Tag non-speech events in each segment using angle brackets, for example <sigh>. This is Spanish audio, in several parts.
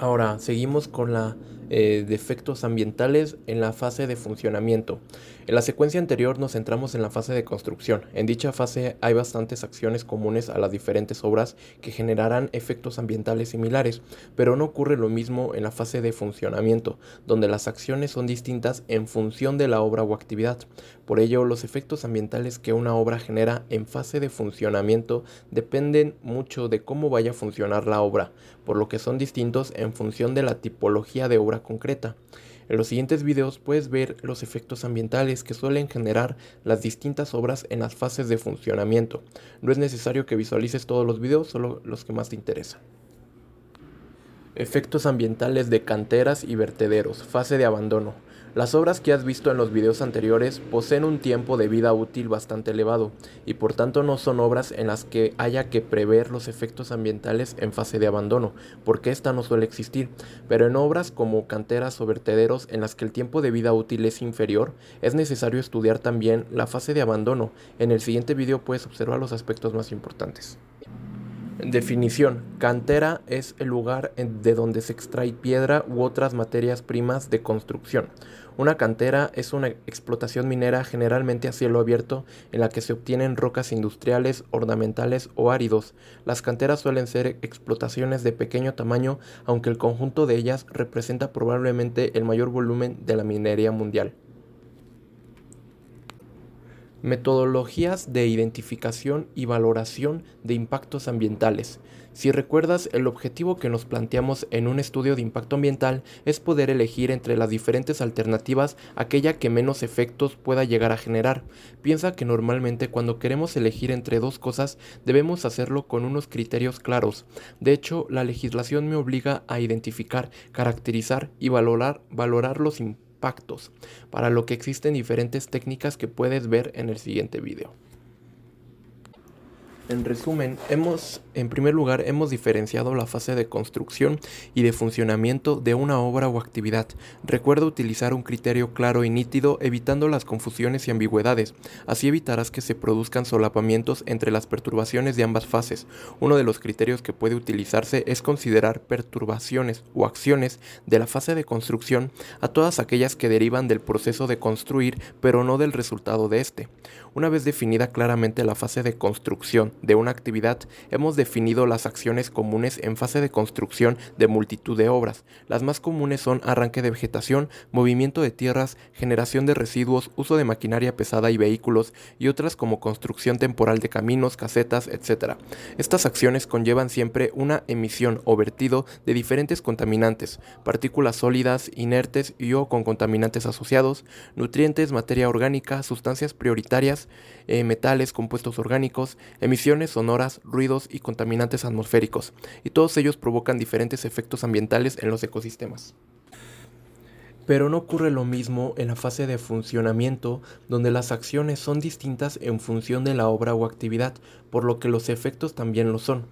Ahora, seguimos con la eh, de efectos ambientales en la fase de funcionamiento. En la secuencia anterior nos centramos en la fase de construcción. En dicha fase hay bastantes acciones comunes a las diferentes obras que generarán efectos ambientales similares, pero no ocurre lo mismo en la fase de funcionamiento, donde las acciones son distintas en función de la obra o actividad. Por ello, los efectos ambientales que una obra genera en fase de funcionamiento dependen mucho de cómo vaya a funcionar la obra, por lo que son distintos en función de la tipología de obra concreta. En los siguientes videos puedes ver los efectos ambientales que suelen generar las distintas obras en las fases de funcionamiento. No es necesario que visualices todos los videos, solo los que más te interesan. Efectos ambientales de canteras y vertederos. Fase de abandono. Las obras que has visto en los videos anteriores poseen un tiempo de vida útil bastante elevado y por tanto no son obras en las que haya que prever los efectos ambientales en fase de abandono, porque esta no suele existir, pero en obras como canteras o vertederos en las que el tiempo de vida útil es inferior, es necesario estudiar también la fase de abandono. En el siguiente video puedes observar los aspectos más importantes. Definición. Cantera es el lugar de donde se extrae piedra u otras materias primas de construcción. Una cantera es una explotación minera generalmente a cielo abierto en la que se obtienen rocas industriales, ornamentales o áridos. Las canteras suelen ser explotaciones de pequeño tamaño, aunque el conjunto de ellas representa probablemente el mayor volumen de la minería mundial. Metodologías de identificación y valoración de impactos ambientales. Si recuerdas, el objetivo que nos planteamos en un estudio de impacto ambiental es poder elegir entre las diferentes alternativas aquella que menos efectos pueda llegar a generar. Piensa que normalmente cuando queremos elegir entre dos cosas debemos hacerlo con unos criterios claros. De hecho, la legislación me obliga a identificar, caracterizar y valorar, valorar los impactos pactos, para lo que existen diferentes técnicas que puedes ver en el siguiente video. En resumen, hemos, en primer lugar, hemos diferenciado la fase de construcción y de funcionamiento de una obra o actividad. Recuerda utilizar un criterio claro y nítido, evitando las confusiones y ambigüedades. Así evitarás que se produzcan solapamientos entre las perturbaciones de ambas fases. Uno de los criterios que puede utilizarse es considerar perturbaciones o acciones de la fase de construcción a todas aquellas que derivan del proceso de construir, pero no del resultado de este. Una vez definida claramente la fase de construcción, de una actividad, hemos definido las acciones comunes en fase de construcción de multitud de obras. Las más comunes son arranque de vegetación, movimiento de tierras, generación de residuos, uso de maquinaria pesada y vehículos, y otras como construcción temporal de caminos, casetas, etc. Estas acciones conllevan siempre una emisión o vertido de diferentes contaminantes, partículas sólidas, inertes y o con contaminantes asociados, nutrientes, materia orgánica, sustancias prioritarias, eh, metales, compuestos orgánicos, sonoras, ruidos y contaminantes atmosféricos, y todos ellos provocan diferentes efectos ambientales en los ecosistemas. Pero no ocurre lo mismo en la fase de funcionamiento, donde las acciones son distintas en función de la obra o actividad, por lo que los efectos también lo son.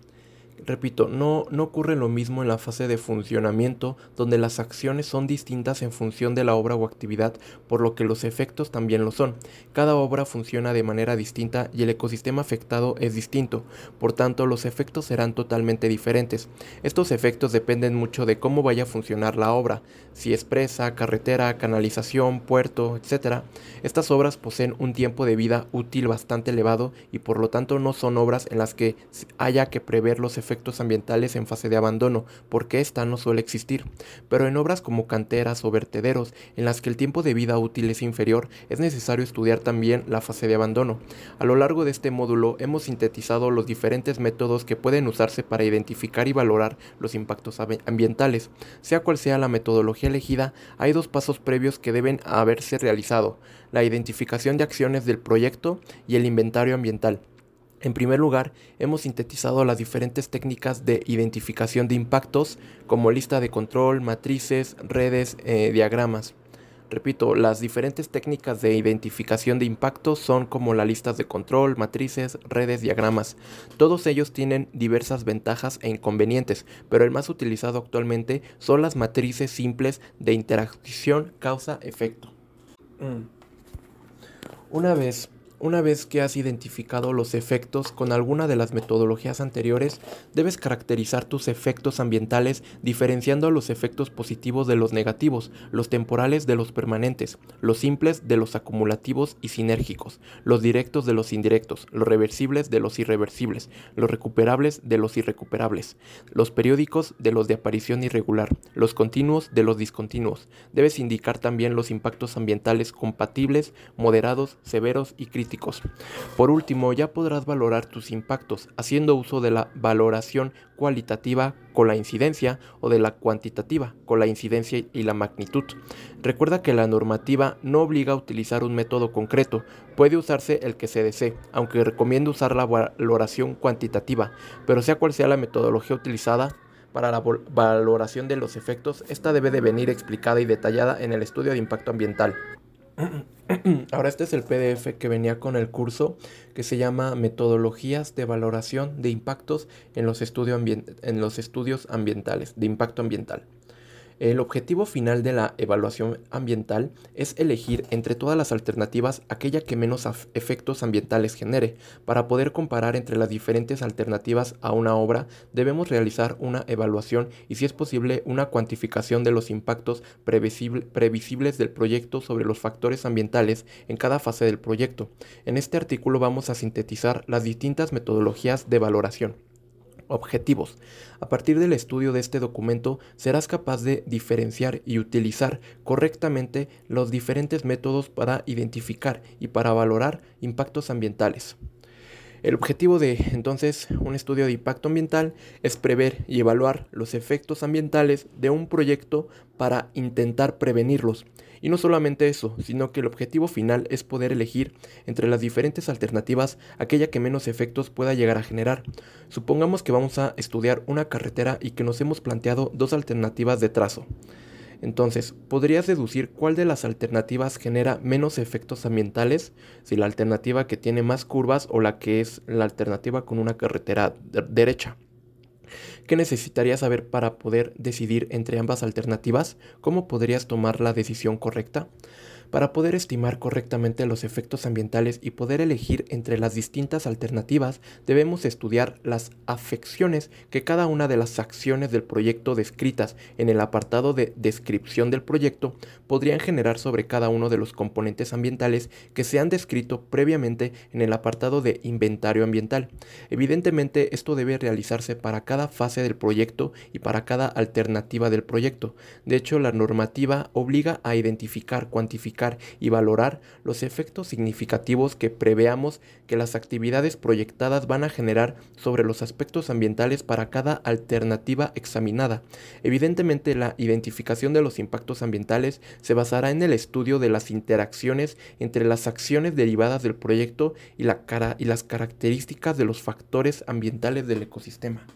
Repito, no, no ocurre lo mismo en la fase de funcionamiento, donde las acciones son distintas en función de la obra o actividad, por lo que los efectos también lo son. Cada obra funciona de manera distinta y el ecosistema afectado es distinto, por tanto los efectos serán totalmente diferentes. Estos efectos dependen mucho de cómo vaya a funcionar la obra, si es presa, carretera, canalización, puerto, etc. Estas obras poseen un tiempo de vida útil bastante elevado y por lo tanto no son obras en las que haya que prever los efectos efectos ambientales en fase de abandono, porque esta no suele existir. Pero en obras como canteras o vertederos, en las que el tiempo de vida útil es inferior, es necesario estudiar también la fase de abandono. A lo largo de este módulo hemos sintetizado los diferentes métodos que pueden usarse para identificar y valorar los impactos ambientales. Sea cual sea la metodología elegida, hay dos pasos previos que deben haberse realizado, la identificación de acciones del proyecto y el inventario ambiental. En primer lugar, hemos sintetizado las diferentes técnicas de identificación de impactos como lista de control, matrices, redes, eh, diagramas. Repito, las diferentes técnicas de identificación de impactos son como las listas de control, matrices, redes, diagramas. Todos ellos tienen diversas ventajas e inconvenientes, pero el más utilizado actualmente son las matrices simples de interacción causa-efecto. Mm. Una vez Una vez que has identificado los efectos con alguna de las metodologías anteriores, debes caracterizar tus efectos ambientales diferenciando los efectos positivos de los negativos, los temporales de los permanentes, los simples de los acumulativos y sinérgicos, los directos de los indirectos, los reversibles de los irreversibles, los recuperables de los irrecuperables, los periódicos de los de aparición irregular, los continuos de los discontinuos. Debes indicar también los impactos ambientales compatibles, moderados, severos y críticos por último, ya podrás valorar tus impactos haciendo uso de la valoración cualitativa con la incidencia o de la cuantitativa con la incidencia y la magnitud. Recuerda que la normativa no obliga a utilizar un método concreto, puede usarse el que se desee, aunque recomiendo usar la valoración cuantitativa, pero sea cual sea la metodología utilizada, para la valoración de los efectos, esta debe de venir explicada y detallada en el estudio de impacto ambiental. <clears throat> <clears throat> Ahora este es el PDF que venía con el curso que se llama Metodologías de Valoración de Impactos en los, en los Estudios Ambientales, de Impacto Ambiental. El objetivo final de la evaluación ambiental es elegir entre todas las alternativas aquella que menos efectos ambientales genere. Para poder comparar entre las diferentes alternativas a una obra, debemos realizar una evaluación y si es posible una cuantificación de los impactos previsibles del proyecto sobre los factores ambientales en cada fase del proyecto. En este artículo vamos a sintetizar las distintas metodologías de valoración. Objetivos. A partir del estudio de este documento serás capaz de diferenciar y utilizar correctamente los diferentes métodos para identificar y para valorar impactos ambientales. El objetivo de entonces un estudio de impacto ambiental es prever y evaluar los efectos ambientales de un proyecto para intentar prevenirlos y no solamente eso, sino que el objetivo final es poder elegir entre las diferentes alternativas aquella que menos efectos pueda llegar a generar. Supongamos que vamos a estudiar una carretera y que nos hemos planteado dos alternativas de trazo. Entonces, ¿podrías deducir cuál de las alternativas genera menos efectos ambientales? Si la alternativa que tiene más curvas o la que es la alternativa con una carretera derecha. ¿Qué necesitarías saber para poder decidir entre ambas alternativas? ¿Cómo podrías tomar la decisión correcta? Para poder estimar correctamente los efectos ambientales y poder elegir entre las distintas alternativas, debemos estudiar las afecciones que cada una de las acciones del proyecto descritas en el apartado de descripción del proyecto podrían generar sobre cada uno de los componentes ambientales que se han descrito previamente en el apartado de inventario ambiental. Evidentemente, esto debe realizarse para cada fase del proyecto y para cada alternativa del proyecto. De hecho, la normativa obliga a identificar, cuantificar y valorar los efectos significativos que preveamos que las actividades proyectadas van a generar sobre los aspectos ambientales para cada alternativa examinada. Evidentemente, la identificación de los impactos ambientales se basará en el estudio de las interacciones entre las acciones derivadas del proyecto y, la cara y las características de los factores ambientales del ecosistema.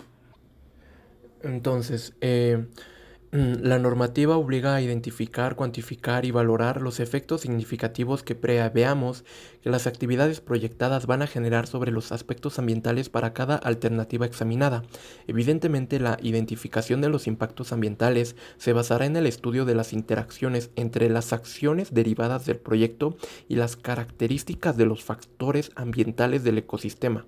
Entonces, eh, la normativa obliga a identificar, cuantificar y valorar los efectos significativos que preveamos que las actividades proyectadas van a generar sobre los aspectos ambientales para cada alternativa examinada. Evidentemente, la identificación de los impactos ambientales se basará en el estudio de las interacciones entre las acciones derivadas del proyecto y las características de los factores ambientales del ecosistema.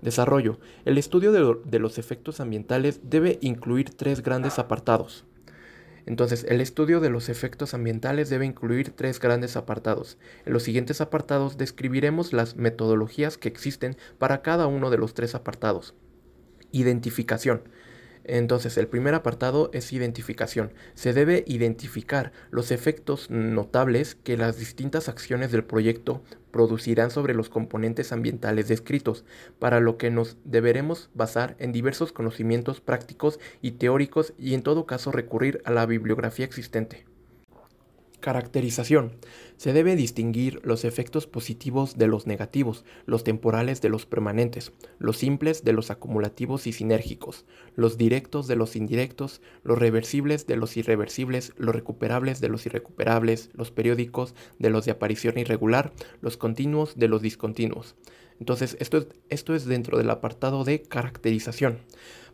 Desarrollo. El estudio de, de los efectos ambientales debe incluir tres grandes apartados. Entonces, el estudio de los efectos ambientales debe incluir tres grandes apartados. En los siguientes apartados describiremos las metodologías que existen para cada uno de los tres apartados. Identificación. Entonces, el primer apartado es identificación. Se debe identificar los efectos notables que las distintas acciones del proyecto producirán sobre los componentes ambientales descritos, para lo que nos deberemos basar en diversos conocimientos prácticos y teóricos y en todo caso recurrir a la bibliografía existente. Caracterización. Se debe distinguir los efectos positivos de los negativos, los temporales de los permanentes, los simples de los acumulativos y sinérgicos, los directos de los indirectos, los reversibles de los irreversibles, los recuperables de los irrecuperables, los periódicos de los de aparición irregular, los continuos de los discontinuos. Entonces, esto es, esto es dentro del apartado de caracterización.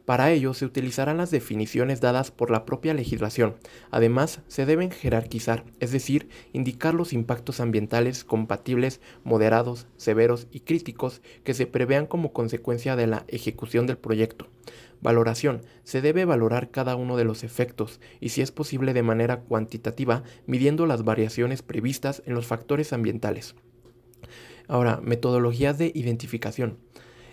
Para ello se utilizarán las definiciones dadas por la propia legislación. Además, se deben jerarquizar, es decir, indicar los impactos ambientales compatibles, moderados, severos y críticos que se prevean como consecuencia de la ejecución del proyecto. Valoración. Se debe valorar cada uno de los efectos y si es posible de manera cuantitativa, midiendo las variaciones previstas en los factores ambientales. Ahora, metodologías de identificación.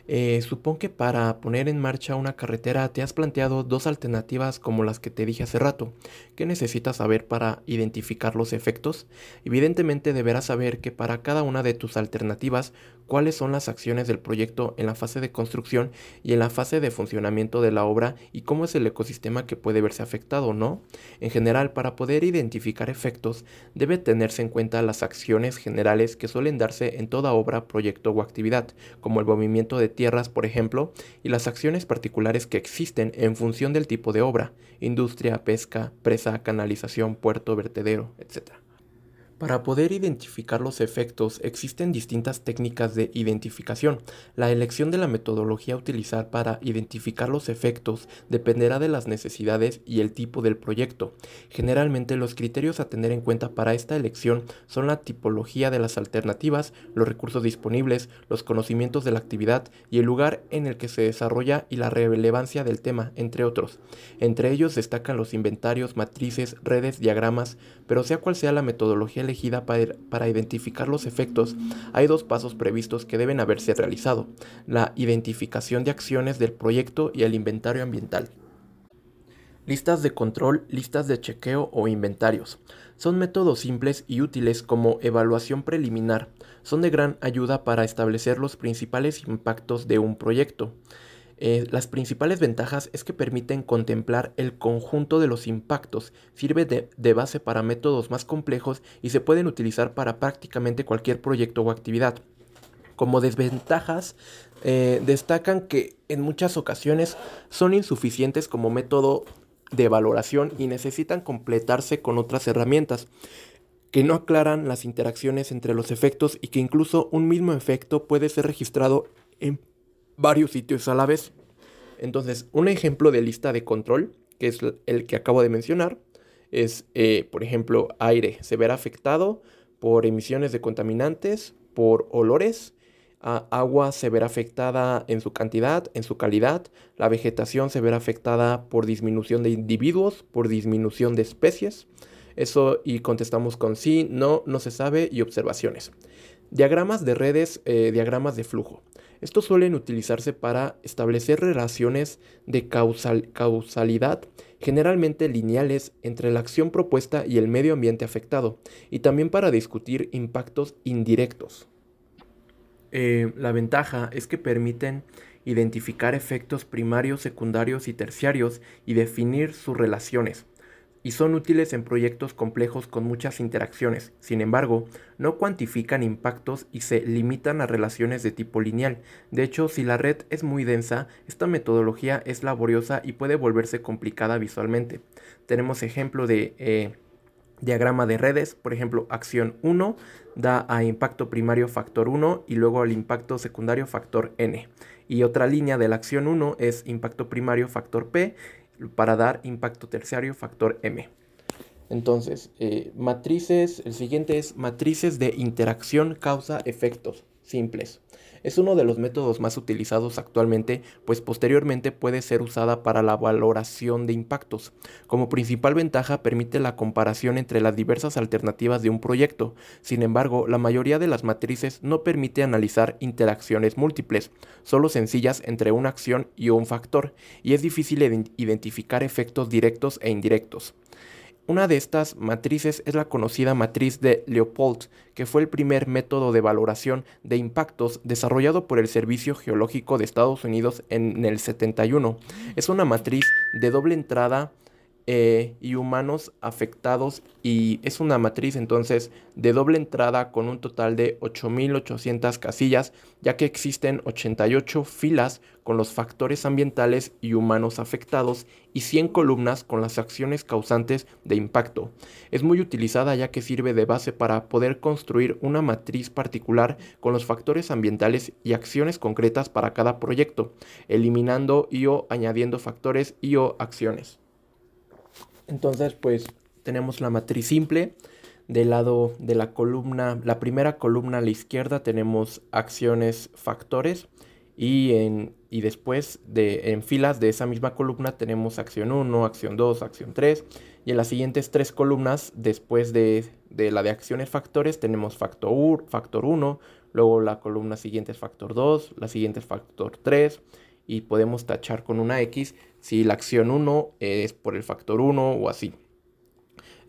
Eh, supongo que para poner en marcha una carretera te has planteado dos alternativas como las que te dije hace rato. ¿Qué necesitas saber para identificar los efectos? Evidentemente deberás saber que para cada una de tus alternativas cuáles son las acciones del proyecto en la fase de construcción y en la fase de funcionamiento de la obra y cómo es el ecosistema que puede verse afectado, ¿no? En general, para poder identificar efectos, debe tenerse en cuenta las acciones generales que suelen darse en toda obra, proyecto o actividad, como el movimiento de tierras, por ejemplo, y las acciones particulares que existen en función del tipo de obra, industria, pesca, presa, canalización, puerto, vertedero, etc. Para poder identificar los efectos existen distintas técnicas de identificación. La elección de la metodología a utilizar para identificar los efectos dependerá de las necesidades y el tipo del proyecto. Generalmente los criterios a tener en cuenta para esta elección son la tipología de las alternativas, los recursos disponibles, los conocimientos de la actividad y el lugar en el que se desarrolla y la relevancia del tema, entre otros. Entre ellos destacan los inventarios, matrices, redes, diagramas, pero sea cual sea la metodología elegida, para, identificar los efectos, hay dos pasos previstos que deben haberse realizado, la identificación de acciones del proyecto y el inventario ambiental. Listas de control, listas de chequeo o inventarios. Son métodos simples y útiles como evaluación preliminar. Son de gran ayuda para establecer los principales impactos de un proyecto. Eh, las principales ventajas es que permiten contemplar el conjunto de los impactos, sirve de, base para métodos más complejos y se pueden utilizar para prácticamente cualquier proyecto o actividad. Como desventajas, eh, destacan que en muchas ocasiones son insuficientes como método de valoración y necesitan completarse con otras herramientas que no aclaran las interacciones entre los efectos y que incluso un mismo efecto puede ser registrado en varios sitios a la vez. Entonces, un ejemplo de lista de control, que es el que acabo de mencionar, es, eh, por ejemplo, aire. Se verá afectado por emisiones de contaminantes, por olores. agua se verá afectada en su cantidad, en su calidad. La vegetación se verá afectada por disminución de individuos, por disminución de especies. Eso y contestamos con sí, no, no se sabe y observaciones. Diagramas de redes, eh, diagramas de flujo. Estos suelen utilizarse para establecer relaciones de causalidad, generalmente lineales, entre la acción propuesta y el medio ambiente afectado, y también para discutir impactos indirectos. Eh, la ventaja es que permiten identificar efectos primarios, secundarios y terciarios y definir sus relaciones y son útiles en proyectos complejos con muchas interacciones. Sin embargo, no cuantifican impactos y se limitan a relaciones de tipo lineal. De hecho, si la red es muy densa, esta metodología es laboriosa y puede volverse complicada visualmente. Tenemos ejemplo de eh, diagrama de redes, por ejemplo, acción 1 da a impacto primario factor 1 y luego al impacto secundario factor n. Y otra línea de la acción 1 es impacto primario factor p para dar impacto terciario factor M. Entonces, eh, matrices, el siguiente es matrices de interacción causa-efectos simples. Es uno de los métodos más utilizados actualmente, pues posteriormente puede ser usada para la valoración de impactos. Como principal ventaja permite la comparación entre las diversas alternativas de un proyecto. Sin embargo, la mayoría de las matrices no permite analizar interacciones múltiples, solo sencillas entre una acción y un factor, y es difícil identificar efectos directos e indirectos. Una de estas matrices es la conocida matriz de Leopold, que fue el primer método de valoración de impactos desarrollado por el Servicio Geológico de Estados Unidos en el 71. Es una matriz de doble entrada eh, y humanos afectados y es una matriz entonces de doble entrada con un total de 8.800 casillas ya que existen 88 filas con los factores ambientales y humanos afectados y 100 columnas con las acciones causantes de impacto. Es muy utilizada ya que sirve de base para poder construir una matriz particular con los factores ambientales y acciones concretas para cada proyecto, eliminando y o añadiendo factores y o acciones. Entonces, pues tenemos la matriz simple. Del lado de la columna, la primera columna a la izquierda tenemos acciones factores. Y, en, y después de, en filas de esa misma columna tenemos acción 1, acción 2, acción 3 y en las siguientes tres columnas después de, de la de acciones factores tenemos factor, factor 1, luego la columna siguiente es factor 2, la siguiente es factor 3 y podemos tachar con una X si la acción 1 es por el factor 1 o así.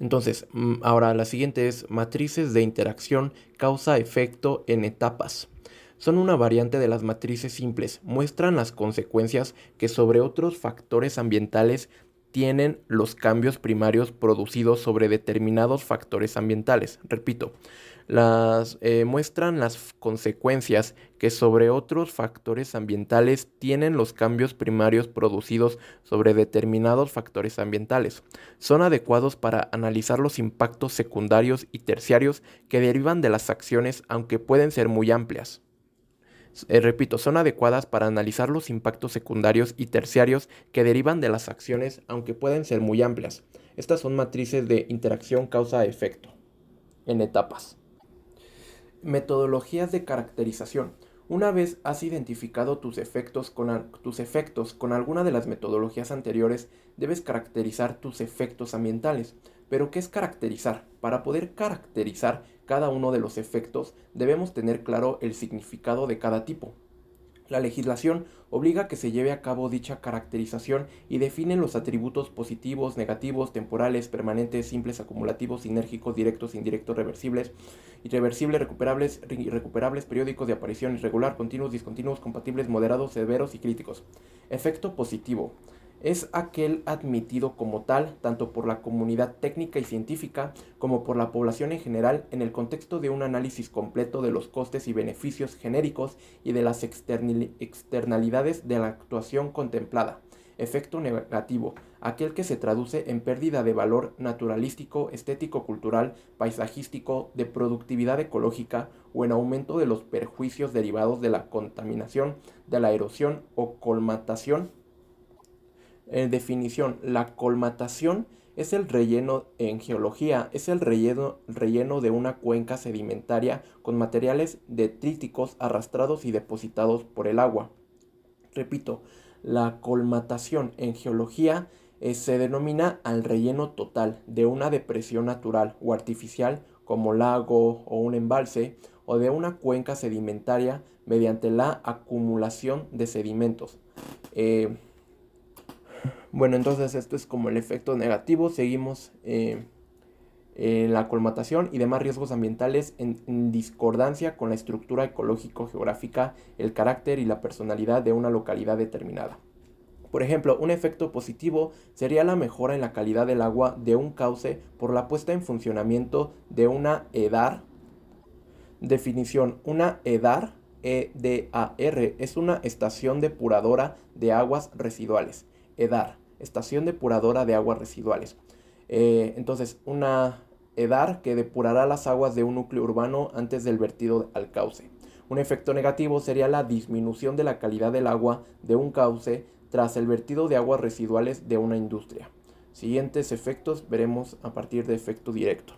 Entonces, mm, ahora la siguiente es matrices de interacción causa-efecto en etapas. Son una variante de las matrices simples, muestran las consecuencias que sobre otros factores ambientales tienen los cambios primarios producidos sobre determinados factores ambientales. Repito, las eh, muestran las consecuencias que sobre otros factores ambientales tienen los cambios primarios producidos sobre determinados factores ambientales. Son adecuados para analizar los impactos secundarios y terciarios que derivan de las acciones, aunque pueden ser muy amplias. Eh, repito, son adecuadas para analizar los impactos secundarios y terciarios que derivan de las acciones, aunque pueden ser muy amplias. Estas son matrices de interacción causa-efecto en etapas. Metodologías de caracterización. Una vez has identificado tus efectos, con, tus efectos con alguna de las metodologías anteriores, debes caracterizar tus efectos ambientales. Pero, ¿qué es caracterizar? Para poder caracterizar cada uno de los efectos, debemos tener claro el significado de cada tipo. La legislación obliga a que se lleve a cabo dicha caracterización y define los atributos positivos, negativos, temporales, permanentes, simples, acumulativos, sinérgicos, directos, indirectos, reversibles, irreversibles, recuperables, irrecuperables, periódicos de aparición irregular, continuos, discontinuos, compatibles, moderados, severos y críticos. Efecto positivo es aquel admitido como tal tanto por la comunidad técnica y científica como por la población en general en el contexto de un análisis completo de los costes y beneficios genéricos y de las externalidades de la actuación contemplada. Efecto negativo, aquel que se traduce en pérdida de valor naturalístico, estético, cultural, paisajístico, de productividad ecológica o en aumento de los perjuicios derivados de la contaminación, de la erosión o colmatación en definición, la colmatación es el relleno en geología, es el relleno, relleno de una cuenca sedimentaria con materiales detríticos arrastrados y depositados por el agua. Repito, la colmatación en geología eh, se denomina al relleno total de una depresión natural o artificial como lago o un embalse o de una cuenca sedimentaria mediante la acumulación de sedimentos. Eh, bueno, entonces esto es como el efecto negativo. Seguimos eh, en la colmatación y demás riesgos ambientales en, discordancia con la estructura ecológico-geográfica, el carácter y la personalidad de una localidad determinada. Por ejemplo, un efecto positivo sería la mejora en la calidad del agua de un cauce por la puesta en funcionamiento de una EDAR. Definición, una EDAR, E-D-A-R, es una estación depuradora de aguas residuales. EDAR estación depuradora de aguas residuales. Eh, entonces, una EDAR que depurará las aguas de un núcleo urbano antes del vertido al cauce. Un efecto negativo sería la disminución de la calidad del agua de un cauce tras el vertido de aguas residuales de una industria. Siguientes efectos veremos a partir de efecto directo.